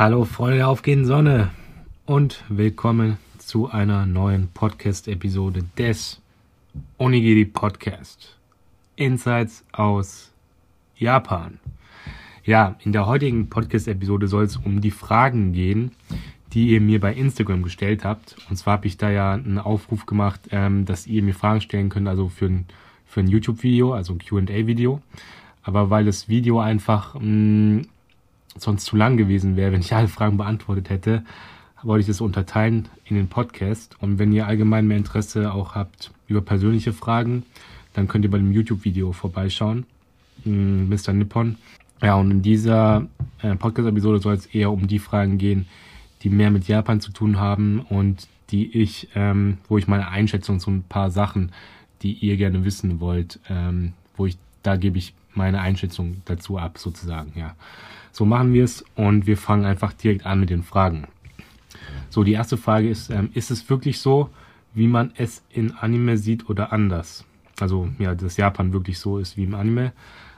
Hallo Freunde der aufgehenden Sonne und willkommen zu einer neuen Podcast-Episode des Onigiri Podcast. Insights aus Japan. Ja, in der heutigen Podcast-Episode soll es um die Fragen gehen, die ihr mir bei Instagram gestellt habt. Und zwar habe ich da ja einen Aufruf gemacht, ähm, dass ihr mir Fragen stellen könnt, also für ein, für ein YouTube-Video, also ein QA-Video. Aber weil das Video einfach mh, mm, sonst zu lang gewesen wäre, wenn ich alle Fragen beantwortet hätte, wollte ich das unterteilen in den Podcast. Und wenn ihr allgemein mehr Interesse auch habt über persönliche Fragen, dann könnt ihr bei dem YouTube-Video vorbeischauen. Mr. Mm, Nippon. Ja, und in dieser äh, Podcast-Episode soll es eher um die Fragen gehen, die mehr mit Japan zu tun haben und die ich, ähm, wo ich meine Einschätzung zu ein paar Sachen, die ihr gerne wissen wollt, ähm, wo ich, da gebe ich meine Einschätzung dazu ab, sozusagen, ja. So machen wir es und wir fangen einfach direkt an mit den Fragen. So, die erste Frage ist, ähm, ist es wirklich so, wie man es in Anime sieht oder anders? Also, ja, dass Japan wirklich so ist wie im Anime.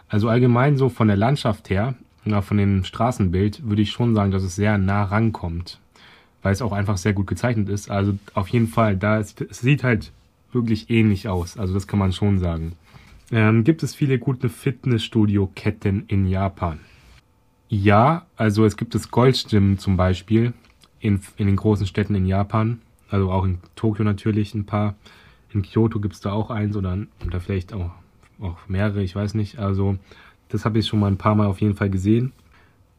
Also allgemein so von der Landschaft her, ja, von dem Straßenbild, würde ich schon sagen, dass es sehr nah rankommt. Weil es auch einfach sehr gut gezeichnet ist. Also auf jeden Fall, da es, es sieht halt wirklich ähnlich aus. Also das kann man schon sagen. Ähm, gibt es viele gute Fitnessstudio-Ketten in Japan? Ja, also es gibt das Goldgym zum Beispiel in, in den großen Städten in Japan. Also auch in Tokio natürlich ein paar. In Kyoto gibt es da auch eins oder, oder vielleicht auch auch mehrere, ich weiß nicht. Also das habe ich schon mal ein paar Mal auf jeden Fall gesehen.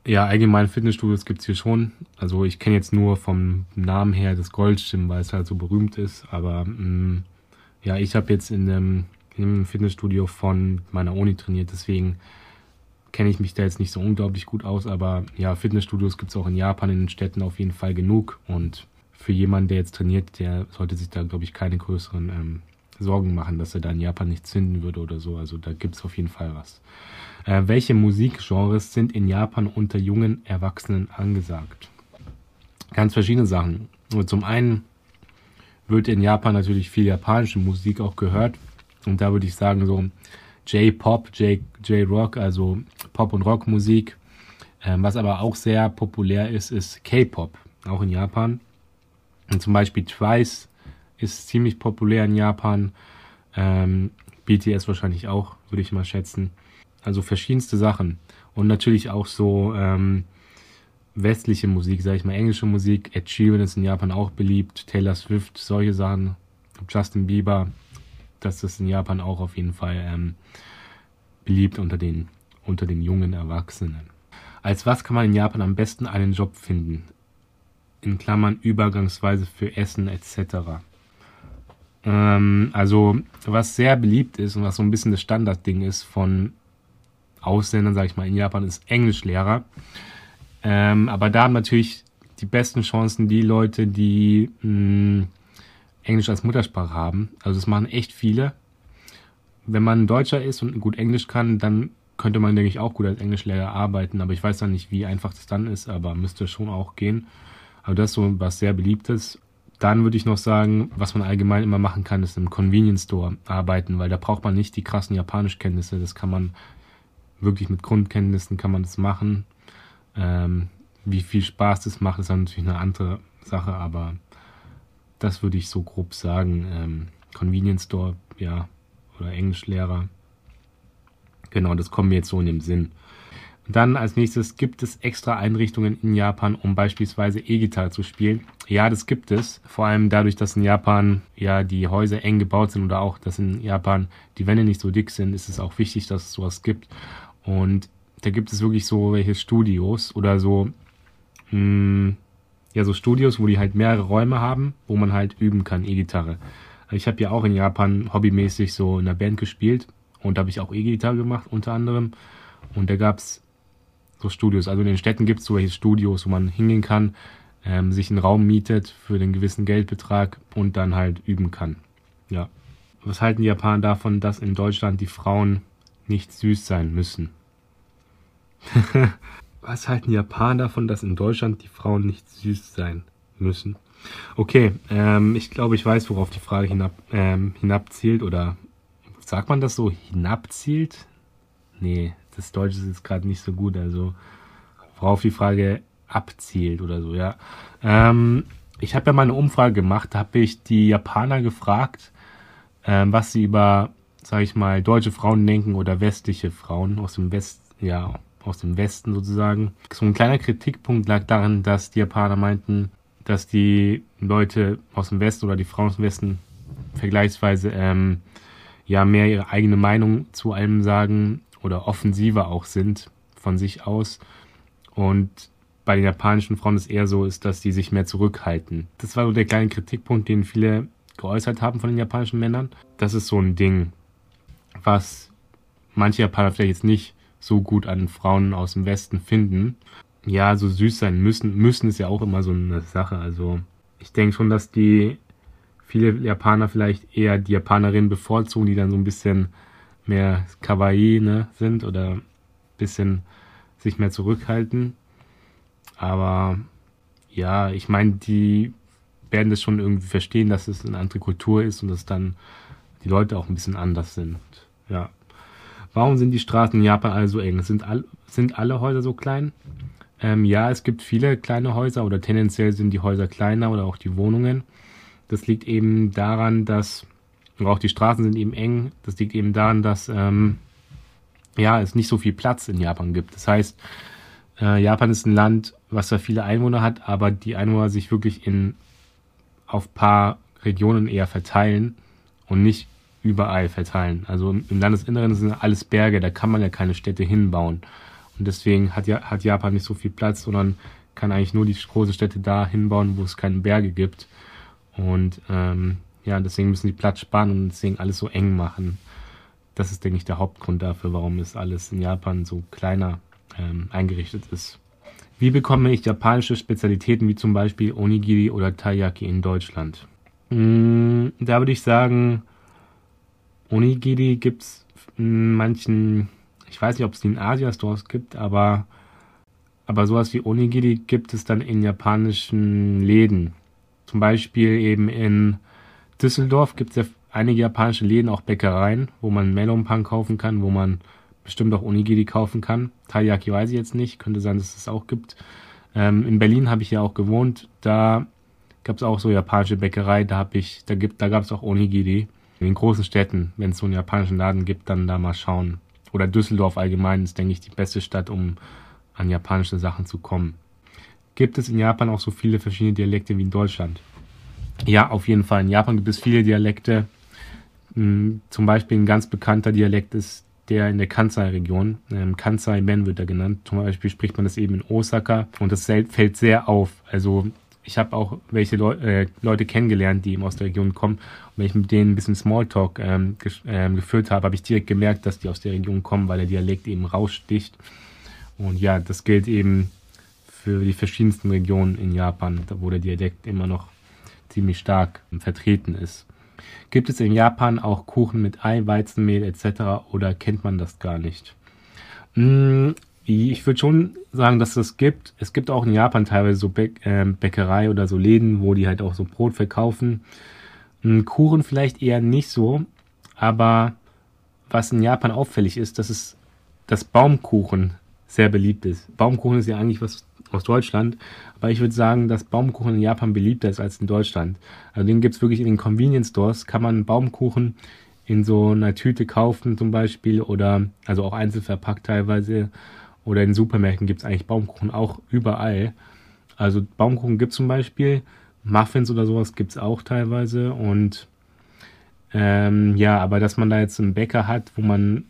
Ja, allgemein Fitnessstudios gibt es hier schon. Also ich kenne jetzt nur vom Namen her das Goldschirm, weil es halt so berühmt ist. Aber mh, mm, ja, ich habe jetzt in einem, in einem Fitnessstudio von meiner Uni trainiert, deswegen kenne ich mich da jetzt nicht so unglaublich gut aus. Aber ja, Fitnessstudios gibt es auch in Japan, in den Städten auf jeden Fall genug. Und für jemanden, der jetzt trainiert, der sollte sich da, glaube ich, keine größeren ähm, Sorgen machen, dass er da in Japan nichts finden würde oder so. Also da gibt es auf jeden Fall was. Äh, welche Musikgenres sind in Japan unter jungen Erwachsenen angesagt? Ganz verschiedene Sachen. Und zum einen wird in Japan natürlich viel japanische Musik auch gehört. Und da würde ich sagen, so J-Pop, J-Rock, also Pop- und Rockmusik. Ähm, was aber auch sehr populär ist, ist K-Pop, auch in Japan. Und zum Beispiel Twice ist ziemlich populär in Japan. Ähm, BTS wahrscheinlich auch, würde ich mal schätzen. Also verschiedenste Sachen. Und natürlich auch so ähm, westliche Musik, sage ich mal, englische Musik. Ed Sheeran ist in Japan auch beliebt. Taylor Swift, solche Sachen. Justin Bieber, das ist in Japan auch auf jeden Fall ähm, beliebt unter den, unter den jungen Erwachsenen. Als was kann man in Japan am besten einen Job finden? In Klammern übergangsweise für Essen etc. Ähm, also, was sehr beliebt ist und was so ein bisschen das Standardding ist von Ausländern, sage ich mal, in Japan, ist Englischlehrer. Ähm, aber da haben natürlich die besten Chancen die Leute, die mh, hm, Englisch als Muttersprache haben. Also das machen echt viele. Wenn man Deutscher ist und gut Englisch kann, dann könnte man, denke ich, auch gut als Englischlehrer arbeiten. Aber ich weiß dann nicht, wie einfach das dann ist, aber müsste schon auch gehen. Aber das ist so was sehr beliebtes. Dann würde ich noch sagen, was man allgemein immer machen kann, ist im Convenience Store arbeiten, weil da braucht man nicht die krassen Japanischkenntnisse. Das kann man wirklich mit Grundkenntnissen kann man das machen. Ähm, wie viel Spaß das macht, ist dann natürlich eine andere Sache, aber das würde ich so grob sagen. Ähm, Convenience Store, ja, oder Englischlehrer. Genau, das kommt mir jetzt so in den Sinn. Dann als nächstes gibt es extra Einrichtungen in Japan, um beispielsweise E-Gitarre zu spielen. Ja, das gibt es. Vor allem dadurch, dass in Japan ja die Häuser eng gebaut sind oder auch, dass in Japan die Wände nicht so dick sind, ist es auch wichtig, dass es sowas gibt. Und da gibt es wirklich so welche Studios oder so, mh, hm, ja, so Studios, wo die halt mehrere Räume haben, wo man halt üben kann, E-Gitarre. Ich habe ja auch in Japan hobbymäßig so in einer Band gespielt und da habe ich auch E-Gitarre gemacht, unter anderem. Und da gab es so Studios. Also in den Städten gibt es solche Studios, wo man hingehen kann, ähm, sich einen Raum mietet für den gewissen Geldbetrag und dann halt üben kann. Ja. Was halten die Japaner davon, dass in Deutschland die Frauen nicht süß sein müssen? Was halten die Japaner davon, dass in Deutschland die Frauen nicht süß sein müssen? Okay, ähm, ich glaube, ich weiß, worauf die Frage hinab, ähm, hinabzielt oder sagt man das so? Hinabzielt? Nee, das Deutsche ist jetzt gerade nicht so gut. Also worauf die Frage abzielt oder so, ja. Ähm, ich habe ja mal eine Umfrage gemacht, da habe ich die Japaner gefragt, ähm, was sie über, sage ich mal, deutsche Frauen denken oder westliche Frauen aus dem West, ja, aus dem Westen sozusagen. So ein kleiner Kritikpunkt lag darin, dass die Japaner meinten, dass die Leute aus dem Westen oder die Frauen aus dem Westen vergleichsweise ähm, ja mehr ihre eigene Meinung zu allem sagen oder offensiver auch sind von sich aus. Und bei den japanischen Frauen es eher so ist, dass die sich mehr zurückhalten. Das war so der kleine Kritikpunkt, den viele geäußert haben von den japanischen Männern. Das ist so ein Ding, was manche Japaner vielleicht jetzt nicht so gut an Frauen aus dem Westen finden. Ja, so süß sein müssen, müssen ist ja auch immer so eine Sache. Also ich denke schon, dass die viele Japaner vielleicht eher die Japanerinnen bevorzugen, die dann so ein bisschen mehr kawaii ne, sind oder ein bisschen sich mehr zurückhalten. Aber ja, ich meine, die werden das schon irgendwie verstehen, dass es eine andere Kultur ist und dass dann die Leute auch ein bisschen anders sind. Ja. Warum sind die Straßen in Japan also eng? Sind, all, sind alle Häuser so klein? Ähm, ja, es gibt viele kleine Häuser oder tendenziell sind die Häuser kleiner oder auch die Wohnungen. Das liegt eben daran, dass, auch die Straßen sind eben eng. Das liegt eben daran, dass ähm, ja, es nicht so viel Platz in Japan gibt. Das heißt, äh, Japan ist ein Land, was zwar viele Einwohner hat, aber die Einwohner sich wirklich in auf paar Regionen eher verteilen und nicht überall verteilen. Also im Landesinneren sind alles Berge, da kann man ja keine Städte hinbauen. Und deswegen hat, hat Japan nicht so viel Platz, sondern kann eigentlich nur die große Städte da hinbauen, wo es keine Berge gibt. Und ähm, ja, deswegen müssen die Platz sparen und deswegen alles so eng machen. Das ist, denke ich, der Hauptgrund dafür, warum es alles in Japan so kleiner ähm, eingerichtet ist. Wie bekomme ich japanische Spezialitäten wie zum Beispiel Onigiri oder Taiyaki in Deutschland? Mm, da würde ich sagen, Onigiri gibt es in manchen, ich weiß nicht, ob es die in Asia-Stores gibt, aber, aber sowas wie Onigiri gibt es dann in japanischen Läden. Zum Beispiel eben in Düsseldorf gibt es ja einige japanische Läden, auch Bäckereien, wo man Melonpan kaufen kann, wo man bestimmt auch Onigiri kaufen kann. Taiyaki weiß ich jetzt nicht, könnte sein, dass es das auch gibt. Ähm, in Berlin habe ich ja auch gewohnt, da gab es auch so japanische Bäckerei, da habe ich, da gibt, da gab es auch Onigiri. In den großen Städten, wenn es so einen japanischen Laden gibt, dann da mal schauen. Oder Düsseldorf allgemein ist, denke ich, die beste Stadt, um an japanische Sachen zu kommen. Gibt es in Japan auch so viele verschiedene Dialekte wie in Deutschland? Ja, auf jeden Fall. In Japan gibt es viele Dialekte. Hm, zum Beispiel ein ganz bekannter Dialekt ist der in der Kansai-Region. Ähm, Kansai-Ben wird er genannt. Zum Beispiel spricht man das eben in Osaka und das fällt sehr auf. Also ich habe auch welche Leu äh, Leute kennengelernt, die eben aus der Region kommen. Und wenn ich mit denen ein bisschen Smalltalk ähm, ähm, geführt habe, habe ich direkt gemerkt, dass die aus der Region kommen, weil der Dialekt eben raussticht. Und ja, das gilt eben für die verschiedensten Regionen in Japan, wo der Dialekt immer noch ziemlich stark vertreten ist. Gibt es in Japan auch Kuchen mit Ei, Weizenmehl etc. oder kennt man das gar nicht? Hm, ich würde schon sagen, dass es das gibt. Es gibt auch in Japan teilweise so Bä äh, Bäckerei oder so Läden, wo die halt auch so Brot verkaufen. Hm, Kuchen vielleicht eher nicht so, aber was in Japan auffällig ist, dass es das Baumkuchen sehr beliebt ist. Baumkuchen ist ja eigentlich was aus Deutschland, aber ich würde sagen, dass Baumkuchen in Japan beliebter ist als in Deutschland. Also den gibt es wirklich in den Convenience Stores, kann man Baumkuchen in so einer Tüte kaufen zum Beispiel oder also auch einzelverpackt teilweise. Oder in Supermärkten gibt es eigentlich Baumkuchen auch überall. Also Baumkuchen gibt es zum Beispiel, Muffins oder sowas gibt es auch teilweise. Und ähm, ja, aber dass man da jetzt einen Bäcker hat, wo man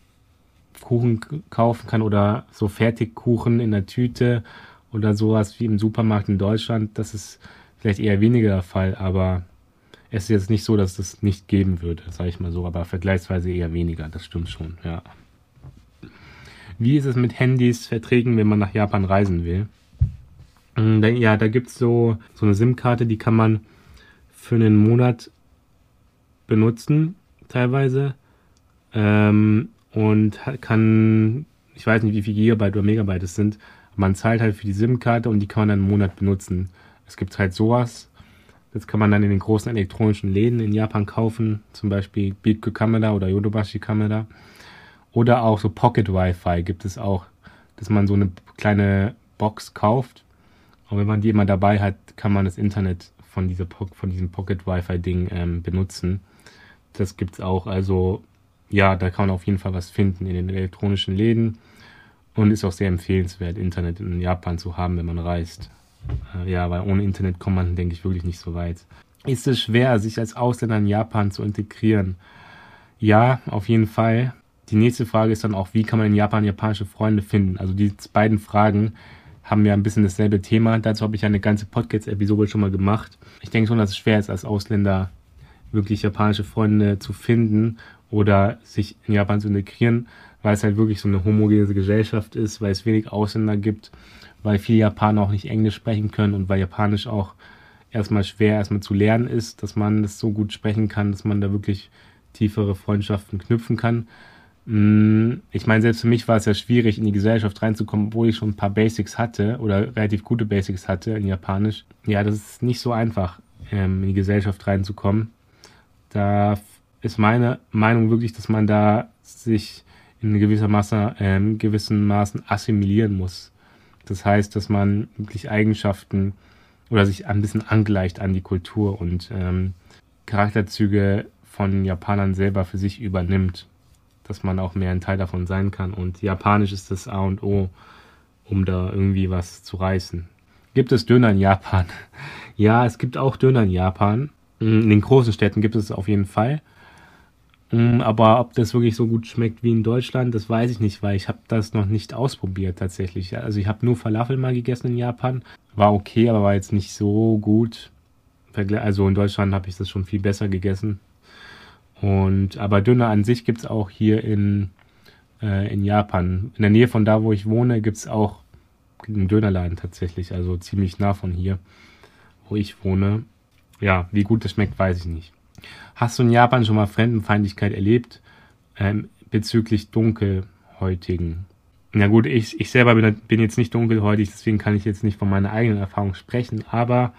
Kuchen kaufen kann oder so Fertigkuchen in der Tüte oder sowas wie im Supermarkt in Deutschland, das ist vielleicht eher weniger der Fall, aber es ist jetzt nicht so, dass es das nicht geben würde, sage ich mal so, aber vergleichsweise eher weniger, das stimmt schon, ja. Wie ist es mit Handys, Verträgen, wenn man nach Japan reisen will? Mm, ja, da gibt es so, so eine SIM-Karte, die kann man für einen Monat benutzen, teilweise. Ähm, und kann, ich weiß nicht, wie viel Gigabyte oder Megabyte es sind, man zahlt halt für die SIM-Karte und die kann man dann einen Monat benutzen. Es gibt halt sowas. Das kann man dann in den großen elektronischen Läden in Japan kaufen, zum Beispiel Bitco Kamera oder Yodobashi Kamera. Oder auch so Pocket Wi-Fi gibt es auch, dass man so eine kleine Box kauft, Und wenn man die immer dabei hat, kann man das Internet von, dieser, von diesem Pocket-Wi-Fi-Ding ähm, benutzen. Das gibt's auch. Also ja, da kann man auf jeden Fall was finden in den elektronischen Läden. Und ist auch sehr empfehlenswert, Internet in Japan zu haben, wenn man reist. Äh, ja, weil ohne Internet kommt man, denke ich, wirklich nicht so weit. Ist es schwer, sich als Ausländer in Japan zu integrieren? Ja, auf jeden Fall. Die nächste Frage ist dann auch, wie kann man in Japan japanische Freunde finden? Also die beiden Fragen haben ja ein bisschen dasselbe Thema. Dazu habe ich eine ganze Podcast-Episode schon mal gemacht. Ich denke schon, dass es schwer ist, als Ausländer wirklich japanische Freunde zu finden oder sich in Japan zu integrieren, weil es halt wirklich so eine homogene Gesellschaft ist, weil es wenig Ausländer gibt, weil viele Japaner auch nicht Englisch sprechen können und weil Japanisch auch erstmal schwer erstmal zu lernen ist, dass man das so gut sprechen kann, dass man da wirklich tiefere Freundschaften knüpfen kann. Mm, ich meine, selbst für mich war es ja schwierig, in die Gesellschaft reinzukommen, obwohl ich schon ein paar Basics hatte oder relativ gute Basics hatte in Japanisch. Ja, das ist nicht so einfach, ähm, in die Gesellschaft reinzukommen. Da ist meine Meinung wirklich, dass man da sich in gewisser Maße, ähm, gewissen Maßen assimilieren muss. Das heißt, dass man wirklich Eigenschaften oder sich ein bisschen angleicht an die Kultur und ähm, Charakterzüge von Japanern selber für sich übernimmt, dass man auch mehr ein Teil davon sein kann. Und Japanisch ist das A und O, um da irgendwie was zu reißen. Gibt es Döner in Japan? Ja, es gibt auch Döner in Japan. In den großen Städten gibt es auf jeden Fall. Mm, aber ob das wirklich so gut schmeckt wie in Deutschland, das weiß ich nicht, weil ich habe das noch nicht ausprobiert tatsächlich. Also ich habe nur Falafel mal gegessen in Japan. War okay, aber war jetzt nicht so gut. Also in Deutschland habe ich das schon viel besser gegessen. Und aber Döner an sich gibt es auch hier in, äh, in Japan. In der Nähe von da, wo ich wohne, gibt es auch einen Dönerladen tatsächlich. Also ziemlich nah von hier, wo ich wohne. Ja, wie gut das schmeckt, weiß ich nicht. Hast du in Japan schon mal Fremdenfeindlichkeit erlebt ähm, bezüglich Dunkelhäutigen? Na gut, ich, ich selber bin, bin, jetzt nicht dunkelhäutig, deswegen kann ich jetzt nicht von meiner eigenen Erfahrung sprechen, aber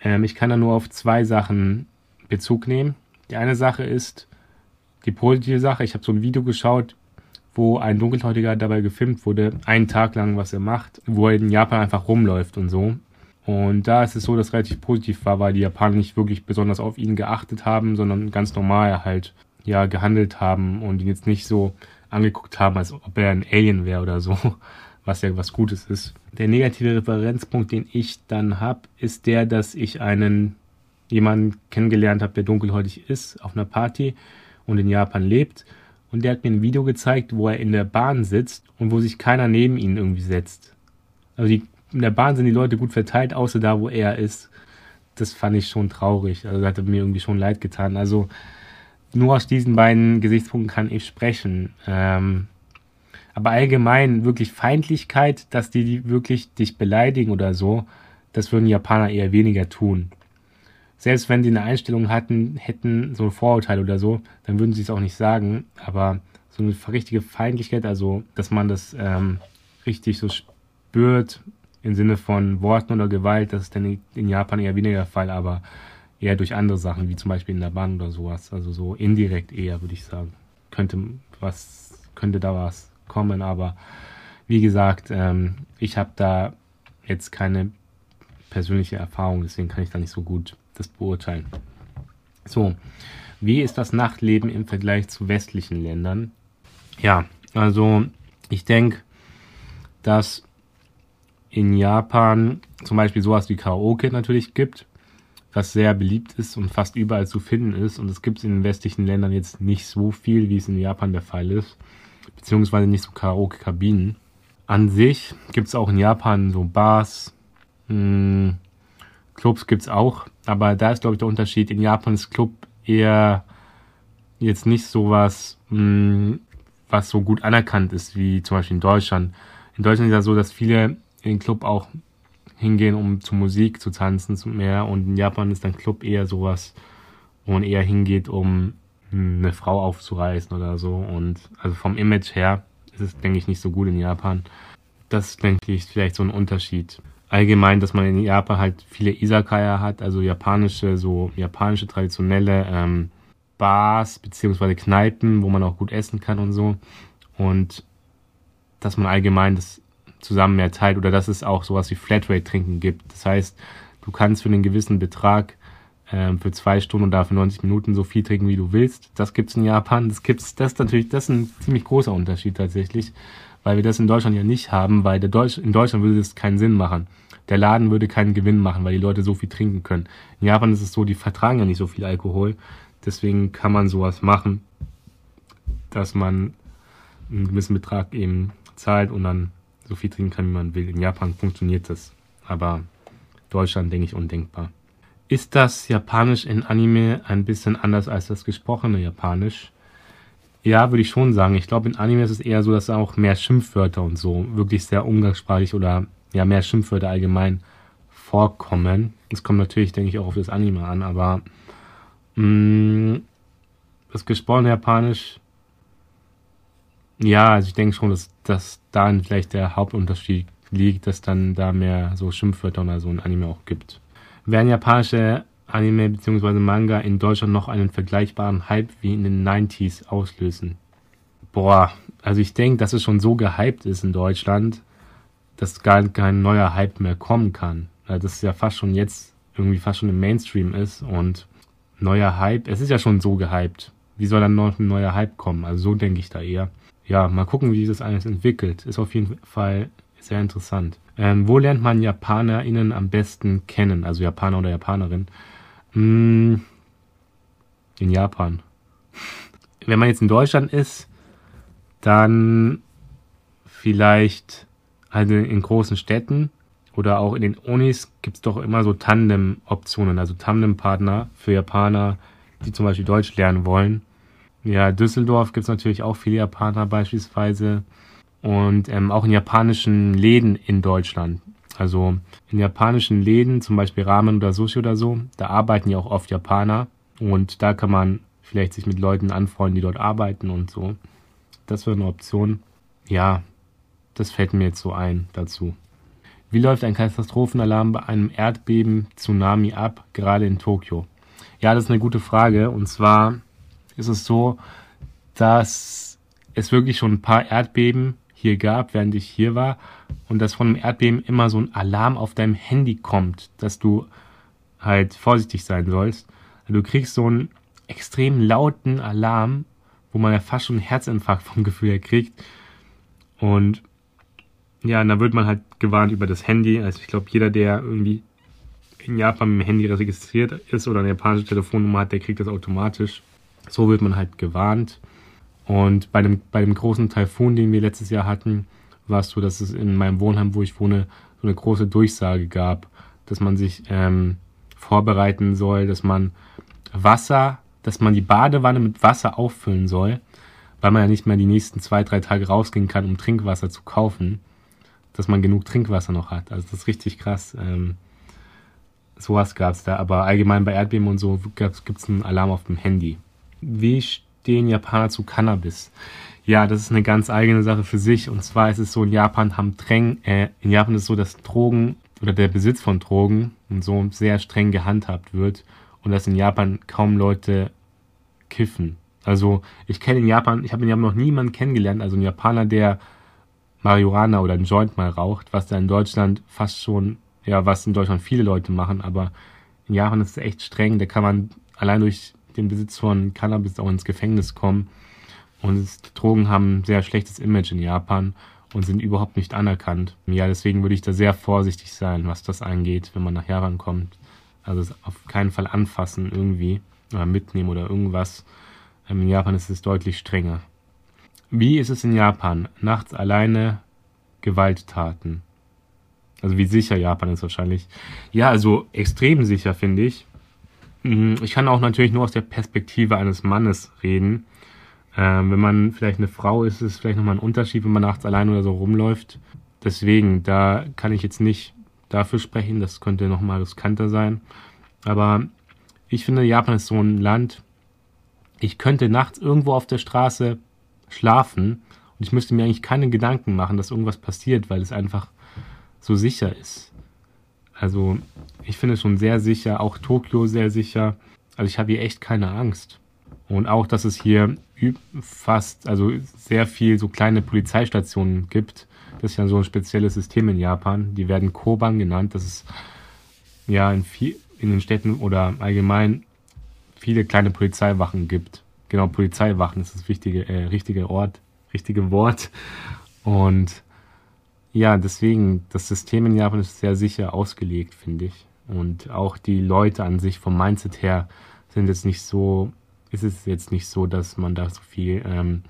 ähm, ich kann da nur auf zwei Sachen Bezug nehmen. Die eine Sache ist die positive Sache. Ich habe so ein Video geschaut, wo ein Dunkelhäutiger dabei gefilmt wurde, einen Tag lang, was er macht, wo er in Japan einfach rumläuft und so. Und da ist es so, dass relativ positiv war, weil die Japaner nicht wirklich besonders auf ihn geachtet haben, sondern ganz normal halt ja gehandelt haben und ihn jetzt nicht so angeguckt haben, als ob er ein Alien wäre oder so, was ja was Gutes ist. Der negative Referenzpunkt, den ich dann habe, ist der, dass ich einen jemanden kennengelernt habe, der dunkelhäutig ist, auf einer Party und in Japan lebt. Und der hat mir ein Video gezeigt, wo er in der Bahn sitzt und wo sich keiner neben ihn irgendwie setzt. Also die in der Bahn sind die Leute gut verteilt, außer da, wo er ist. Das fand ich schon traurig. Also das hat mir irgendwie schon leid getan. Also nur aus diesen beiden Gesichtspunkten kann ich sprechen. Ähm, aber allgemein wirklich Feindlichkeit, dass die wirklich dich beleidigen oder so, das würden Japaner eher weniger tun. Selbst wenn sie eine Einstellung hatten, hätten so ein Vorurteil oder so, dann würden sie es auch nicht sagen. Aber so eine richtige Feindlichkeit, also dass man das ähm, richtig so spürt, im Sinne von Worten oder Gewalt, das ist dann in Japan eher weniger der Fall, aber eher durch andere Sachen, wie zum Beispiel in der Bahn oder sowas. Also so indirekt eher, würde ich sagen. Könnte was, könnte da was kommen, aber wie gesagt, ähm, ich habe da jetzt keine persönliche Erfahrung, deswegen kann ich da nicht so gut das beurteilen. So, wie ist das Nachtleben im Vergleich zu westlichen Ländern? Ja, also ich denke, dass in Japan zum Beispiel sowas wie Karaoke natürlich gibt, was sehr beliebt ist und fast überall zu finden ist. Und es gibt es in den westlichen Ländern jetzt nicht so viel, wie es in Japan der Fall ist, beziehungsweise nicht so Karaoke-Kabinen. An sich gibt es auch in Japan so Bars, mh, hm, Clubs gibt es auch, aber da ist, glaube ich, der Unterschied. In Japan ist Club eher jetzt nicht sowas, mh, hm, was so gut anerkannt ist, wie zum Beispiel in Deutschland. In Deutschland ist ja so, dass viele in den Club auch hingehen, um zu Musik zu tanzen, zu mehr. Und in Japan ist dann Club eher sowas, wo man eher hingeht, um eine Frau aufzureißen oder so. Und also vom Image her ist es, denke ich, nicht so gut in Japan. Das denke ich, ist vielleicht so ein Unterschied. Allgemein, dass man in Japan halt viele Isakaya hat, also japanische, so japanische traditionelle ähm, Bars beziehungsweise Kneipen, wo man auch gut essen kann und so. Und dass man allgemein das zusammen mehr teilt oder dass es auch sowas wie Flatrate-Trinken gibt. Das heißt, du kannst für einen gewissen Betrag ähm, für zwei Stunden und dafür 90 Minuten so viel trinken, wie du willst. Das gibt's in Japan. Das gibt's, das ist natürlich, das ist ein ziemlich großer Unterschied tatsächlich, weil wir das in Deutschland ja nicht haben, weil der Deutsch, in Deutschland würde das keinen Sinn machen. Der Laden würde keinen Gewinn machen, weil die Leute so viel trinken können. In Japan ist es so, die vertragen ja nicht so viel Alkohol. Deswegen kann man sowas machen, dass man einen gewissen Betrag eben zahlt und dann so viel trinken kann, wie man will. In Japan funktioniert das. Aber Deutschland, denke ich, undenkbar. Ist das Japanisch in Anime ein bisschen anders als das gesprochene Japanisch? Ja, würde ich schon sagen. Ich glaube, in Anime ist es eher so, dass auch mehr Schimpfwörter und so wirklich sehr umgangssprachlich oder ja mehr Schimpfwörter allgemein vorkommen. Das kommt natürlich, denke ich, auch auf das Anime an, aber mh, mm, das gesprochene Japanisch, ja, also ich denke schon, dass, dass da vielleicht der Hauptunterschied liegt, dass dann da mehr so Schimpfwörter oder so ein Anime auch gibt. Werden japanische Anime bzw. Manga in Deutschland noch einen vergleichbaren Hype wie in den 90s auslösen? Boah, also ich denke, dass es schon so gehypt ist in Deutschland, dass gar kein neuer Hype mehr kommen kann. Also das ist ja fast schon jetzt irgendwie fast schon im Mainstream ist und neuer Hype, es ist ja schon so gehypt. Wie soll dann noch ein neuer Hype kommen? Also so denke ich da eher. Ja, mal gucken, wie sich das alles entwickelt. Ist auf jeden Fall sehr interessant. Ähm, wo lernt man JapanerInnen am besten kennen? Also Japaner oder Japanerin? Hm, in Japan. Wenn man jetzt in Deutschland ist, dann vielleicht also in großen Städten oder auch in den Unis gibt es doch immer so Tandem-Optionen, also Tandem-Partner für Japaner, die zum Beispiel Deutsch lernen wollen. Ja, Düsseldorf gibt es natürlich auch viele Japaner beispielsweise und ähm, auch in japanischen Läden in Deutschland. Also in japanischen Läden, zum Beispiel Ramen oder Sushi oder so, da arbeiten ja auch oft Japaner und da kann man vielleicht sich mit Leuten anfreunden, die dort arbeiten und so. Das wäre eine Option. Ja, das fällt mir jetzt so ein dazu. Wie läuft ein Katastrophenalarm bei einem Erdbeben, Tsunami ab, gerade in Tokio? Ja, das ist eine gute Frage. Und zwar ist es so, dass es wirklich schon ein paar Erdbeben hier gab, während ich hier war. Und dass von einem Erdbeben immer so ein Alarm auf deinem Handy kommt, dass du halt vorsichtig sein sollst. Du kriegst so einen extrem lauten Alarm, wo man ja fast schon einen Herzinfarkt vom Gefühl her kriegt. Und ja, und da wird man halt gewarnt über das Handy. Also ich glaube, jeder, der irgendwie in Japan mit dem Handy registriert ist oder eine japanische Telefonnummer hat, der kriegt das automatisch. So wird man halt gewarnt. Und bei dem, bei dem großen Taifun, den wir letztes Jahr hatten, war es so, dass es in meinem Wohnheim, wo ich wohne, so eine große Durchsage gab, dass man sich ähm, vorbereiten soll, dass man Wasser, dass man die Badewanne mit Wasser auffüllen soll, weil man ja nicht mehr die nächsten zwei, drei Tage rausgehen kann, um Trinkwasser zu kaufen dass man genug Trinkwasser noch hat. Also das ist richtig krass. Ähm, sowas gab es da, aber allgemein bei Erdbeben und so gibt es einen Alarm auf dem Handy. Wie stehen Japaner zu Cannabis? Ja, das ist eine ganz eigene Sache für sich. Und zwar ist es so, in Japan haben Drängen, äh, in Japan ist es so, dass Drogen oder der Besitz von Drogen und so sehr streng gehandhabt wird und dass in Japan kaum Leute kiffen. Also ich kenne in Japan, ich habe in Japan noch niemanden kennengelernt, also ein Japaner, der Marihuana oder ein Joint mal raucht, was da in Deutschland fast schon, ja, was in Deutschland viele Leute machen, aber in Japan ist es echt streng. Da kann man allein durch den Besitz von Cannabis auch ins Gefängnis kommen. Und Drogen haben ein sehr schlechtes Image in Japan und sind überhaupt nicht anerkannt. Ja, deswegen würde ich da sehr vorsichtig sein, was das angeht, wenn man nach Japan kommt. Also auf keinen Fall anfassen irgendwie oder mitnehmen oder irgendwas. Ähm, in Japan ist es deutlich strenger. Wie ist es in Japan? Nachts alleine Gewalttaten. Also wie sicher Japan ist wahrscheinlich. Ja, also extrem sicher finde ich. Mhm, ich kann auch natürlich nur aus der Perspektive eines Mannes reden. Ähm, wenn man vielleicht eine Frau ist, ist es vielleicht nochmal ein Unterschied, wenn man nachts alleine oder so rumläuft. Deswegen, da kann ich jetzt nicht dafür sprechen. Das könnte nochmal riskanter sein. Aber ich finde, Japan ist so ein Land. Ich könnte nachts irgendwo auf der Straße schlafen und ich müsste mir eigentlich keine Gedanken machen, dass irgendwas passiert, weil es einfach so sicher ist. Also ich finde es schon sehr sicher, auch Tokio sehr sicher. Also ich habe hier echt keine Angst. Und auch, dass es hier fast, also sehr viel so kleine Polizeistationen gibt, Das ist ja so ein spezielles System in Japan. Die werden Koban genannt. Das ist ja in, viel, in den Städten oder allgemein viele kleine Polizeiwachen gibt. Genau, Polizeiwachen ist das wichtige, äh, richtige Ort, richtige Wort. Und ja, deswegen, das System in Japan ist sehr sicher ausgelegt, finde ich. Und auch die Leute an sich vom Mindset her sind jetzt nicht so, ist es jetzt nicht so, dass man da so viel, ähm,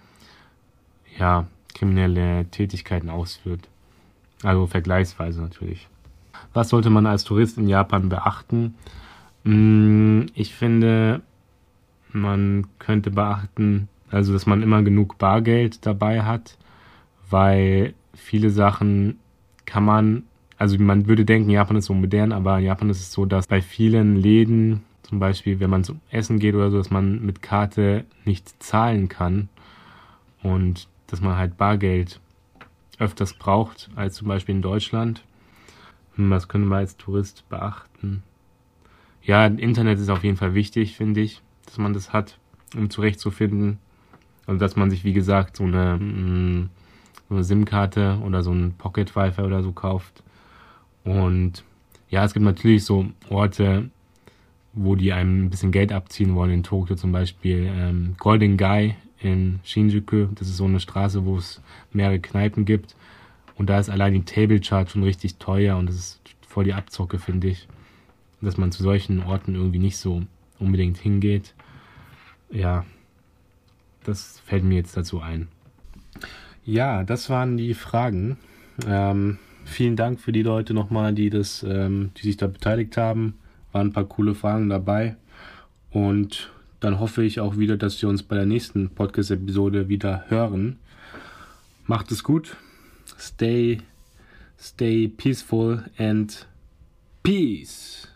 ja, kriminelle Tätigkeiten ausführt. Also vergleichsweise natürlich. Was sollte man als Tourist in Japan beachten? Mm, ich finde, man könnte beachten, also dass man immer genug Bargeld dabei hat, weil viele Sachen kann man, also man würde denken, Japan ist so modern, aber in Japan ist es so, dass bei vielen Läden, zum Beispiel wenn man zum Essen geht oder so, dass man mit Karte nicht zahlen kann und dass man halt Bargeld öfters braucht als zum Beispiel in Deutschland. Hm, was können wir als Tourist beachten? Ja, Internet ist auf jeden Fall wichtig, finde ich, dass man das hat, um zurechtzufinden. Also dass man sich, wie gesagt, so eine, hm, eine SIM-Karte oder so ein Pocket-Wi-Fi oder so kauft. Und ja, es gibt natürlich so Orte, wo die einem ein bisschen Geld abziehen wollen. In Tokio zum Beispiel ähm, Golden Guy in Shinjuku. Das ist so eine Straße, wo es mehrere Kneipen gibt. Und da ist allein die Table Chart schon richtig teuer und das ist voll die Abzocke, finde ich. Dass man zu solchen Orten irgendwie nicht so unbedingt hingeht. Ja, das fällt mir jetzt dazu ein. Ja, das waren die Fragen. Ähm, vielen Dank für die Leute nochmal, die das, ähm, die sich da beteiligt haben. Waren ein paar coole Fragen dabei. Und dann hoffe ich auch wieder, dass wir uns bei der nächsten Podcast-Episode wieder hören. Macht es gut. Stay, stay peaceful and peace.